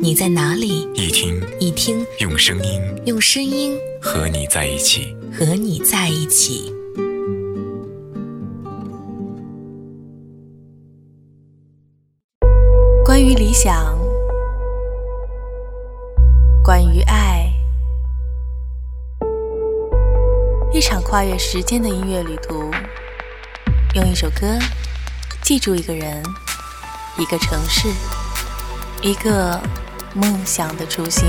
你在哪里，一听一听，用声音，用声音和你在一起，和你在一起。关于理想，关于爱，一场跨越时间的音乐旅途，用一首歌记住一个人，一个城市，一个梦想的初心。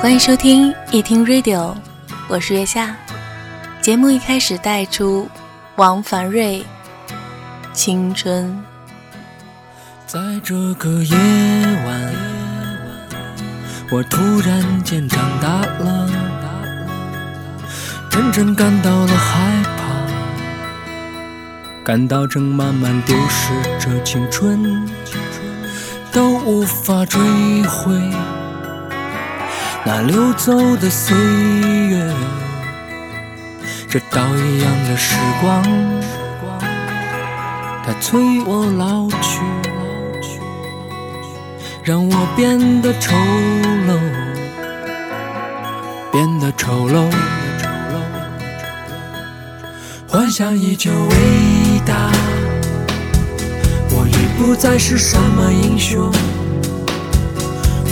欢迎收听一听 Radio，我是月下。节目一开始带出王凡瑞《青春》。在这个夜晚，我突然间长大了，真正感到了害怕，感到正慢慢丢失着青春，都无法追回。那流走的岁月，这刀一样的时光，它催我老去，让我变得丑陋，变得丑陋。幻想依旧伟大，我已不再是什么英雄。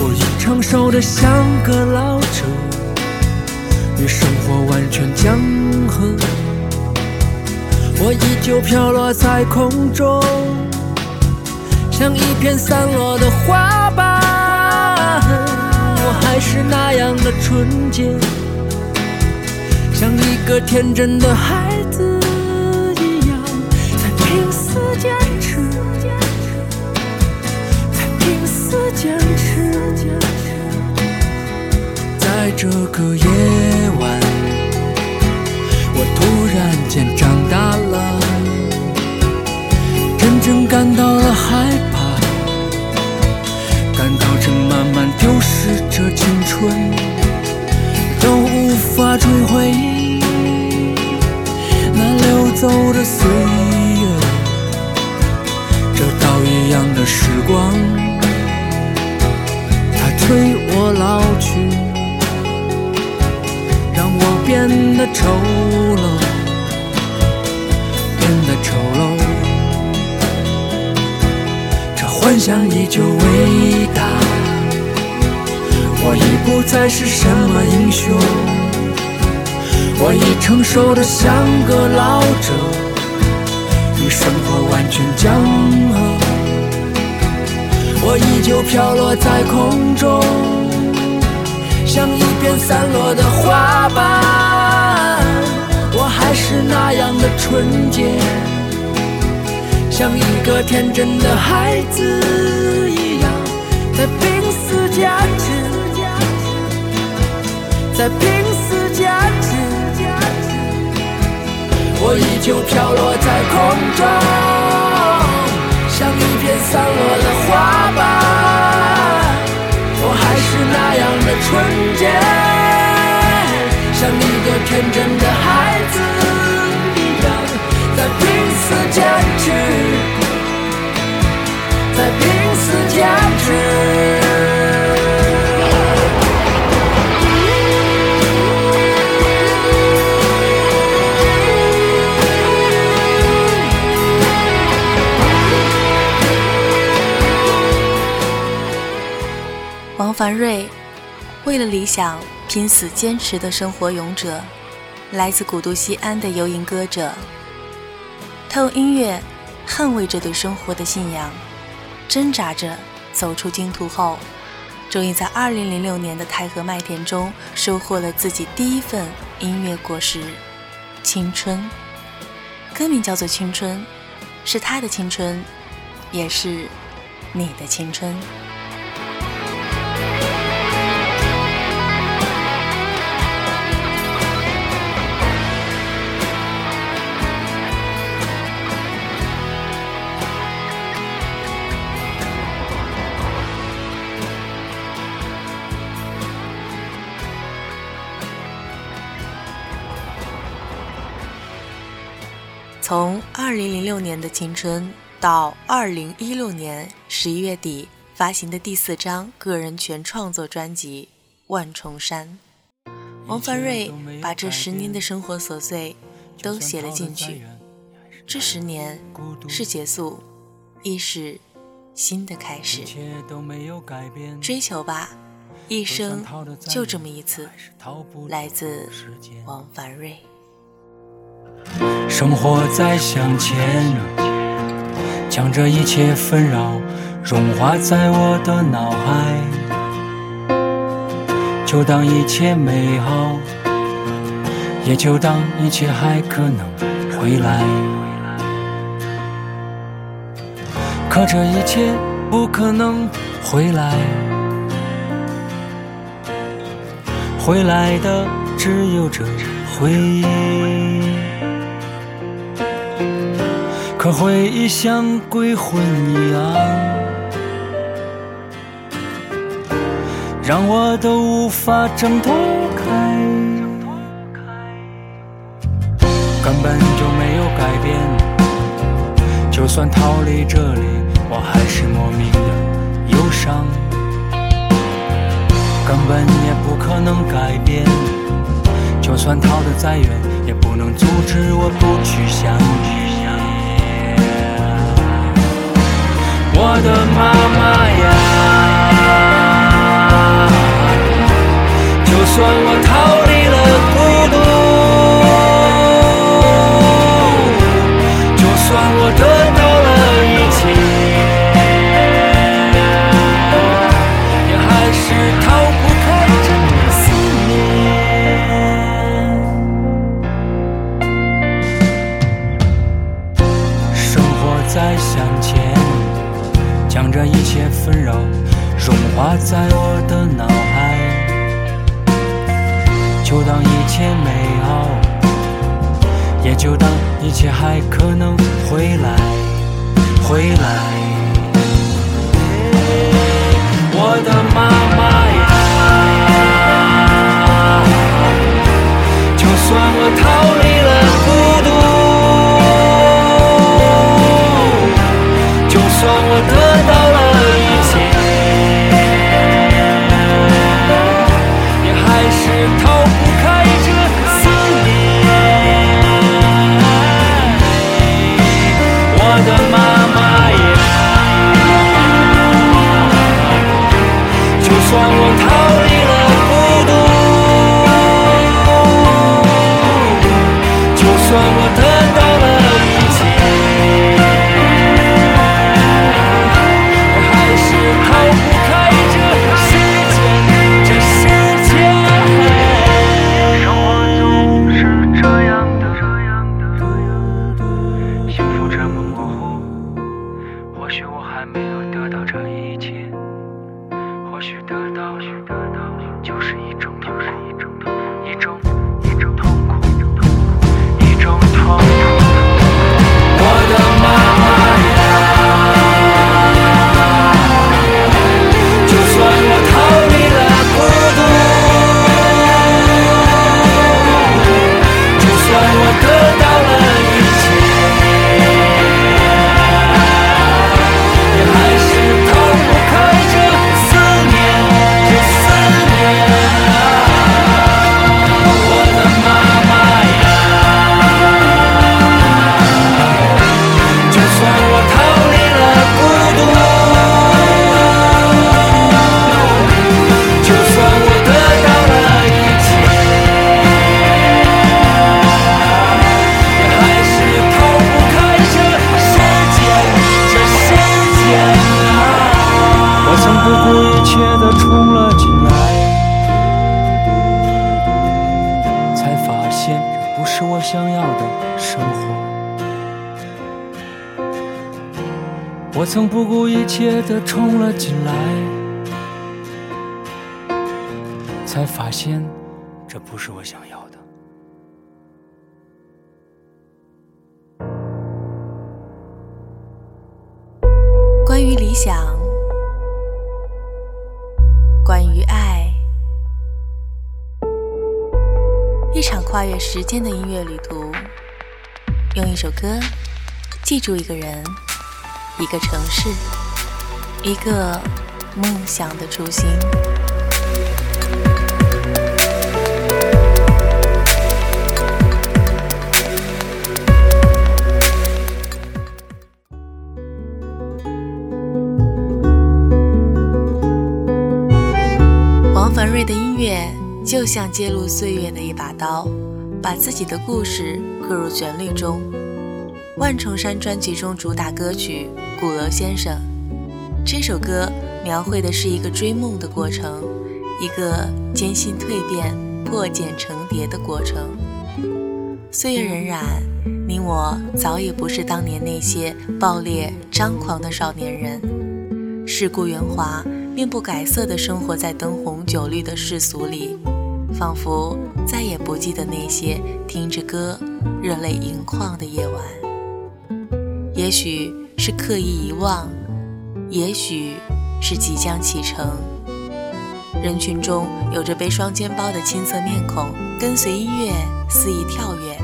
我已成熟的像个老者，与生活完全江河。我依旧飘落在空中，像一片散落的花。还是那样的纯洁，像一个天真的孩子一样，在拼死坚持，在拼死坚持。在这个夜催我老去。让我变得丑陋，变得丑陋。这幻想依旧伟大，我已不再是什么英雄，我已成熟的像个老者，与生活完全僵了。我依旧飘落在空。片散落的花瓣，我还是那样的纯洁，像一个天真的孩子一样，在拼死坚持，在拼死坚持。我依旧飘落在空中，像一片散落的花瓣。我还是那样的纯天真的孩子一样，在拼死坚持，在拼死坚持。王凡瑞，为了理想拼死坚持的生活勇者，来自古都西安的游吟歌者。他用音乐捍卫着对生活的信仰，挣扎着走出荆途后，终于在2006年的太和麦田中收获了自己第一份音乐果实——青春。歌名叫做《青春》，是他的青春，也是你的青春。从2006年的青春到2016年11月底发行的第四张个人全创作专辑《万重山》，王凡瑞把这十年的生活琐碎都写了进去。这十年是结束，亦是新的开始。追求吧，一生就这么一次。来自王凡瑞。生活在向前，将这一切纷扰融化在我的脑海，就当一切美好，也就当一切还可能回来。可这一切不可能回来，回来的只有这回忆。可回忆像鬼魂一样，让我都无法挣脱开，根本就没有改变。就算逃离这里，我还是莫名的忧伤，根本也不可能改变。就算逃得再远，也不能阻止我不去想你。我的妈妈呀，就算我逃离了孤独，就算我的生活。我曾不顾一切的冲了进来，才发现这不是我想要的。关于理想，关于爱，一场跨越时间的音乐旅途，用一首歌记住一个人。一个城市，一个梦想的初心。王凡瑞的音乐就像揭露岁月的一把刀，把自己的故事刻入旋律中。万重山专辑中主打歌曲《鼓楼先生》，这首歌描绘的是一个追梦的过程，一个艰辛蜕变、破茧成蝶的过程。岁月荏苒，你我早已不是当年那些暴烈张狂的少年人，世故圆滑、面不改色地生活在灯红酒绿的世俗里，仿佛再也不记得那些听着歌热泪盈眶的夜晚。也许是刻意遗忘，也许是即将启程。人群中有着背双肩包的青涩面孔，跟随音乐肆意跳跃；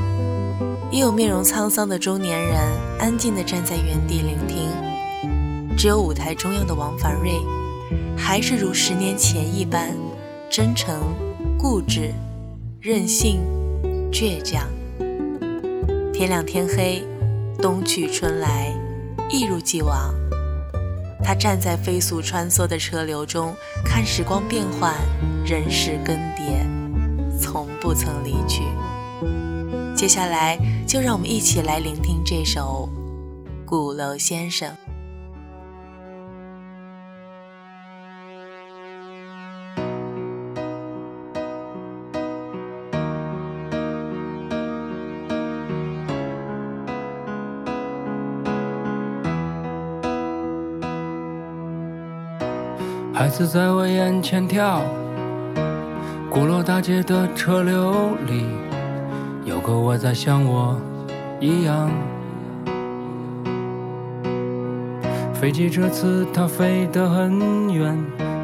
也有面容沧桑的中年人，安静地站在原地聆听。只有舞台中央的王凡瑞，还是如十年前一般，真诚、固执、任性、倔强。天亮天黑。冬去春来，一如既往。他站在飞速穿梭的车流中，看时光变换，人事更迭，从不曾离去。接下来，就让我们一起来聆听这首《鼓楼先生》。子在我眼前跳，鼓楼大街的车流里，有个我在像我一样。飞机这次它飞得很远，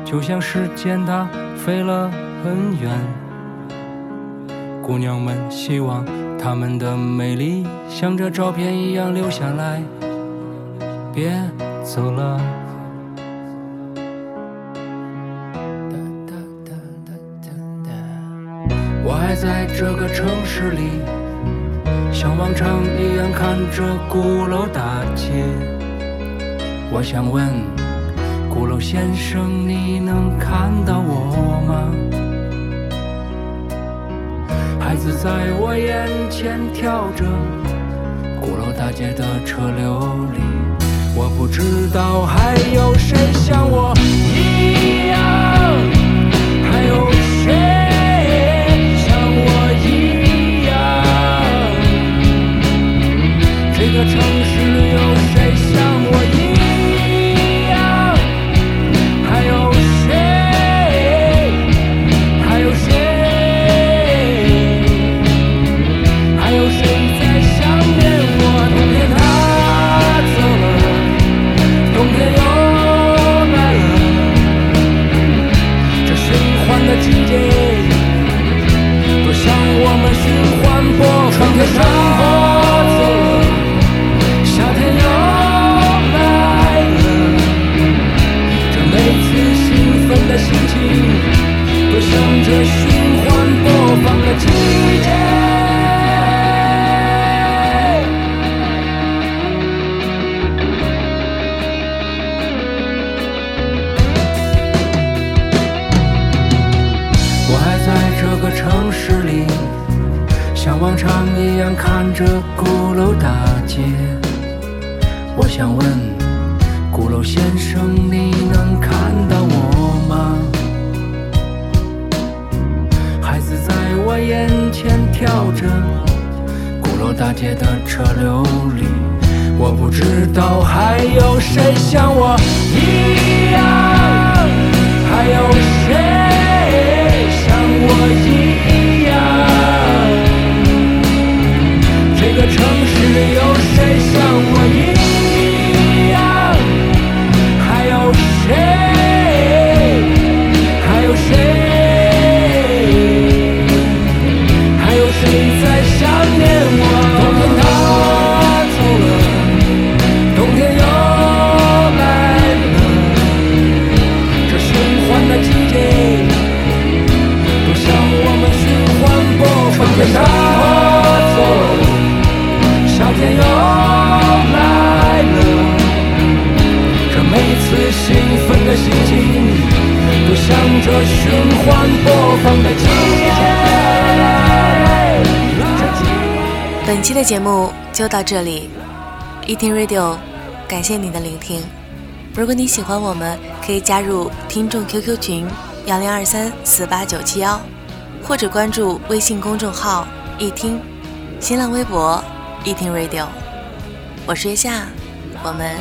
就像时间它飞了很远。姑娘们希望她们的美丽像这照片一样留下来，别走了。在这个城市里，像往常一样看着鼓楼大街。我想问，鼓楼先生，你能看到我吗？孩子在我眼前跳着，鼓楼大街的车流里，我不知道还有谁像我一样，我想问鼓楼先生，你能看到我吗？孩子在我眼前跳着，鼓楼大街的车流里，我不知道还有谁像我一样，还有谁像我一样？这个城市有谁像我一这循环播放的季节。本期的节目就到这里，一听 Radio，感谢你的聆听。如果你喜欢我们，可以加入听众 QQ 群幺零二三四八九七幺，或者关注微信公众号“一听”，新浪微博“一听 Radio”。我是月夏，我们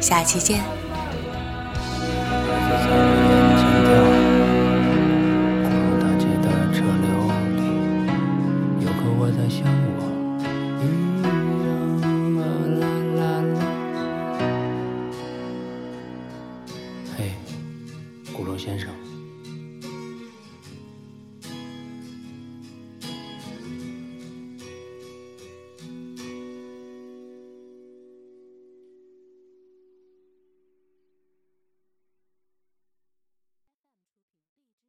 下期见。